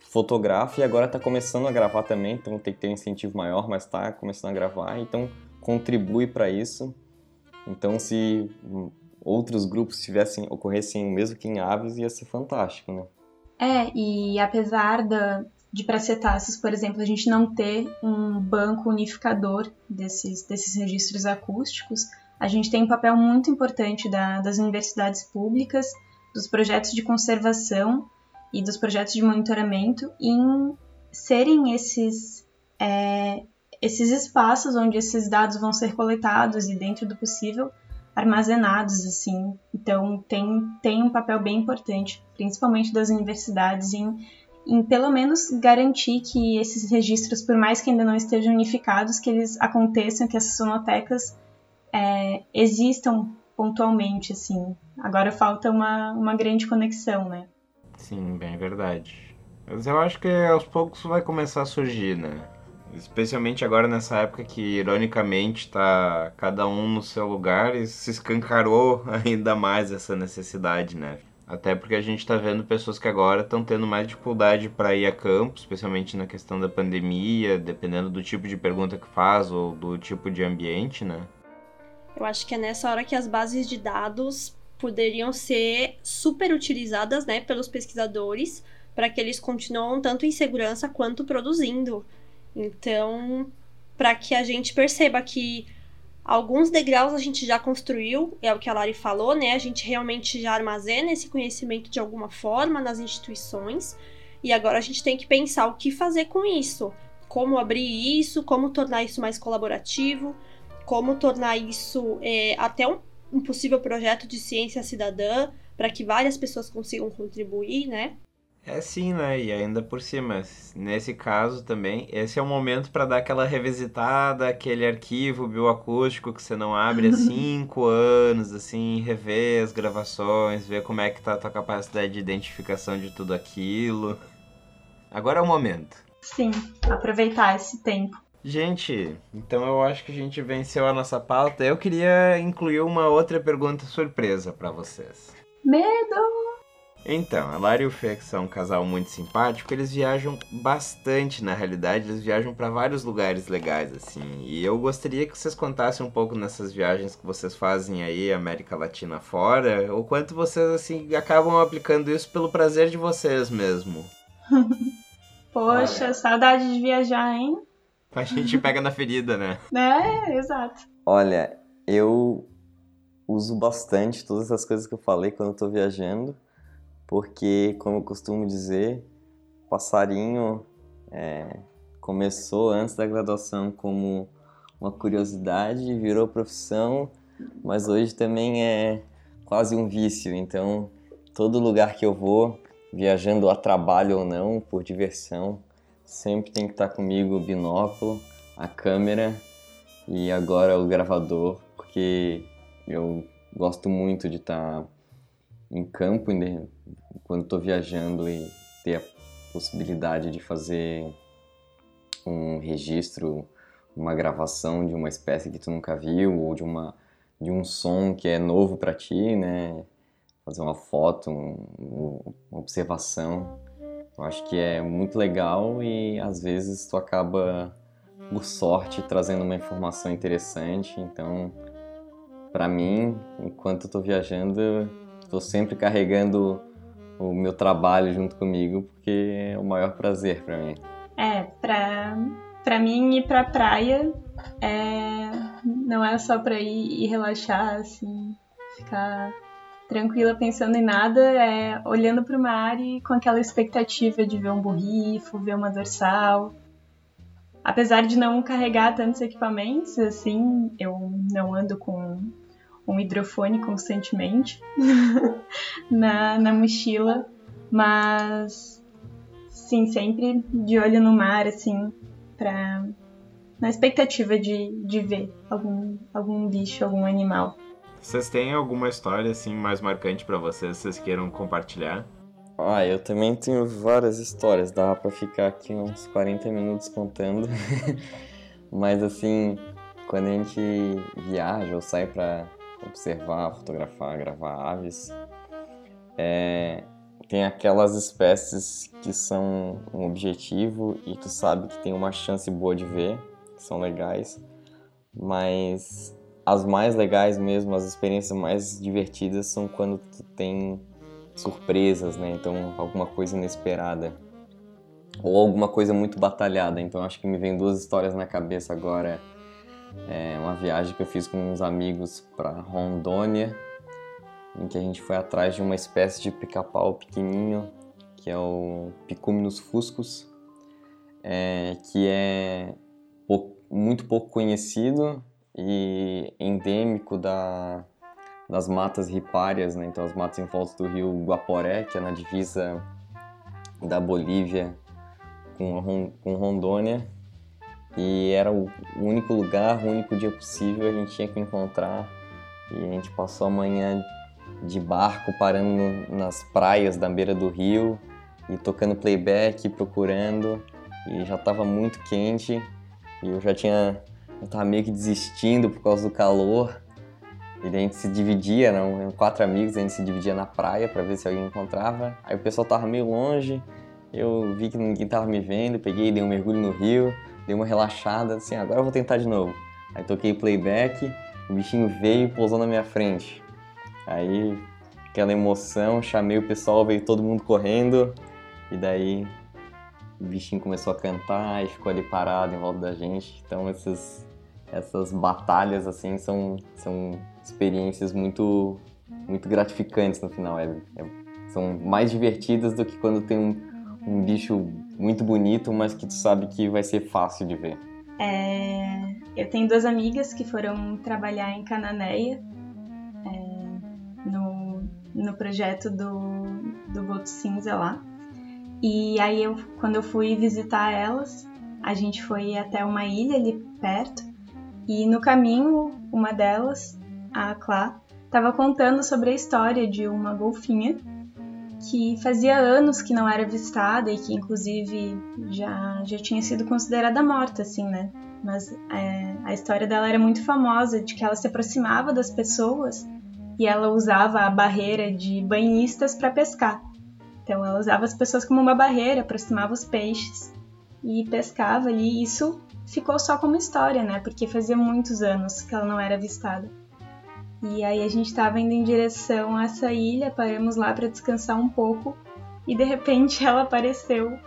fotografa e agora está começando a gravar também, então tem que ter um incentivo maior, mas está começando a gravar, então contribui para isso. Então se outros grupos tivessem ocorressem mesmo que em aves ia ser fantástico, né?
É, e apesar da, de para cetáceos, por exemplo, a gente não ter um banco unificador desses, desses registros acústicos, a gente tem um papel muito importante da, das universidades públicas, dos projetos de conservação e dos projetos de monitoramento em serem esses, é, esses espaços onde esses dados vão ser coletados e, dentro do possível, armazenados, assim. Então, tem, tem um papel bem importante, principalmente das universidades, em em pelo menos garantir que esses registros, por mais que ainda não estejam unificados, que eles aconteçam, que essas sonotecas é, existam pontualmente, assim. Agora falta uma, uma grande conexão, né?
Sim, bem verdade. Mas eu acho que aos poucos vai começar a surgir, né? Especialmente agora nessa época que, ironicamente, tá cada um no seu lugar e se escancarou ainda mais essa necessidade, né? Até porque a gente está vendo pessoas que agora estão tendo mais dificuldade para ir a campo, especialmente na questão da pandemia, dependendo do tipo de pergunta que faz ou do tipo de ambiente, né?
Eu acho que é nessa hora que as bases de dados poderiam ser super utilizadas, né, pelos pesquisadores, para que eles continuem tanto em segurança quanto produzindo. Então, para que a gente perceba que Alguns degraus a gente já construiu, é o que a Lari falou, né? A gente realmente já armazena esse conhecimento de alguma forma nas instituições. E agora a gente tem que pensar o que fazer com isso. Como abrir isso, como tornar isso mais colaborativo, como tornar isso é, até um, um possível projeto de ciência cidadã para que várias pessoas consigam contribuir, né?
É sim, né? E ainda por cima, nesse caso também, esse é o momento para dar aquela revisitada, aquele arquivo bioacústico que você não abre há cinco anos, assim, rever as gravações, ver como é que tá a tua capacidade de identificação de tudo aquilo. Agora é o momento.
Sim, aproveitar esse tempo.
Gente, então eu acho que a gente venceu a nossa pauta. Eu queria incluir uma outra pergunta surpresa para vocês.
Medo!
Então, a Lara e o Fê, que são um casal muito simpático, eles viajam bastante na realidade, eles viajam para vários lugares legais, assim. E eu gostaria que vocês contassem um pouco nessas viagens que vocês fazem aí, América Latina fora, ou quanto vocês, assim, acabam aplicando isso pelo prazer de vocês mesmo.
Poxa, Olha. saudade de viajar, hein?
A gente pega na ferida, né?
É, exato.
Olha, eu uso bastante todas essas coisas que eu falei quando eu tô viajando porque, como eu costumo dizer, passarinho é, começou antes da graduação como uma curiosidade, virou profissão, mas hoje também é quase um vício. Então, todo lugar que eu vou, viajando a trabalho ou não, por diversão, sempre tem que estar comigo o binóculo, a câmera e agora o gravador, porque eu gosto muito de estar em campo quando estou viajando e ter a possibilidade de fazer um registro, uma gravação de uma espécie que tu nunca viu ou de uma de um som que é novo para ti, né? Fazer uma foto, um, uma observação. Eu acho que é muito legal e às vezes tu acaba por sorte trazendo uma informação interessante. Então, para mim, enquanto eu tô viajando, estou sempre carregando o meu trabalho junto comigo, porque é o maior prazer para mim.
É, pra, pra mim ir pra praia é, não é só pra ir relaxar, assim, ficar tranquila pensando em nada, é olhando pro mar e com aquela expectativa de ver um borrifo, ver uma dorsal. Apesar de não carregar tantos equipamentos, assim, eu não ando com um hidrofone constantemente na, na mochila, mas sim, sempre de olho no mar, assim, pra, na expectativa de, de ver algum, algum bicho, algum animal.
Vocês têm alguma história assim mais marcante para vocês, vocês queiram compartilhar?
Ah, eu também tenho várias histórias, dá para ficar aqui uns 40 minutos contando. Mas assim, quando a gente viaja ou sai para observar, fotografar, gravar aves, é, tem aquelas espécies que são um objetivo e tu sabe que tem uma chance boa de ver, que são legais, mas as mais legais mesmo, as experiências mais divertidas são quando tu tem surpresas, né? Então alguma coisa inesperada ou alguma coisa muito batalhada. Então acho que me vem duas histórias na cabeça agora é uma viagem que eu fiz com uns amigos para Rondônia, em que a gente foi atrás de uma espécie de pica-pau pequenininho, que é o Picuminus fuscus, é, que é muito pouco conhecido e endêmico da, das matas ripárias, né? então as matas em volta do rio Guaporé, que é na divisa da Bolívia com, com Rondônia, e era o único lugar, o único dia possível a gente tinha que encontrar. E a gente passou a manhã de barco parando nas praias da beira do rio e tocando playback, procurando. E já estava muito quente e eu já tinha eu tava meio que desistindo por causa do calor. E a gente se dividia, não, quatro amigos, a gente se dividia na praia para ver se alguém encontrava. Aí o pessoal tava meio longe, eu vi que ninguém tava me vendo, peguei, dei um mergulho no rio dei uma relaxada, assim, agora eu vou tentar de novo. Aí toquei playback, o bichinho veio e pousou na minha frente. Aí, aquela emoção, chamei o pessoal, veio todo mundo correndo, e daí o bichinho começou a cantar e ficou ali parado em volta da gente. Então, essas, essas batalhas, assim, são, são experiências muito, muito gratificantes no final. É, é, são mais divertidas do que quando tem um, um bicho muito bonito, mas que tu sabe que vai ser fácil de ver.
É, eu tenho duas amigas que foram trabalhar em Cananéia é, no, no projeto do, do Boto Cinza lá. E aí eu, quando eu fui visitar elas, a gente foi até uma ilha ali perto e no caminho uma delas, a Clá, estava contando sobre a história de uma golfinha que fazia anos que não era avistada e que inclusive já, já tinha sido considerada morta, assim, né? Mas é, a história dela era muito famosa, de que ela se aproximava das pessoas e ela usava a barreira de banhistas para pescar. Então ela usava as pessoas como uma barreira, aproximava os peixes e pescava ali. E isso ficou só como história, né? Porque fazia muitos anos que ela não era avistada. E aí a gente estava indo em direção a essa ilha, paramos lá para descansar um pouco e de repente ela apareceu.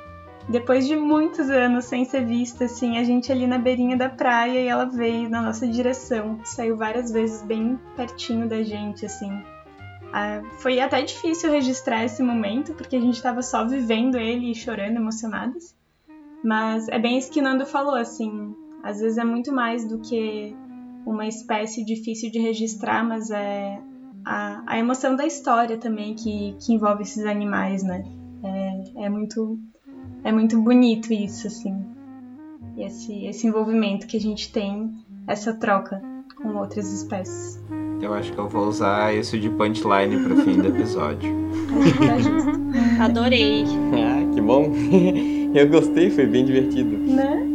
Depois de muitos anos sem ser vista, assim, a gente ali na beirinha da praia e ela veio na nossa direção. Saiu várias vezes bem pertinho da gente, assim. Ah, foi até difícil registrar esse momento, porque a gente estava só vivendo ele e chorando, emocionadas. Mas é bem isso que Nando falou, assim, Às vezes é muito mais do que uma espécie difícil de registrar, mas é a, a emoção da história também que, que envolve esses animais, né? É, é, muito, é muito bonito isso, assim. Esse, esse envolvimento que a gente tem, essa troca com outras espécies.
Eu acho que eu vou usar isso de punchline pro fim do episódio.
Adorei.
Ah, que bom. Eu gostei, foi bem divertido.
Né?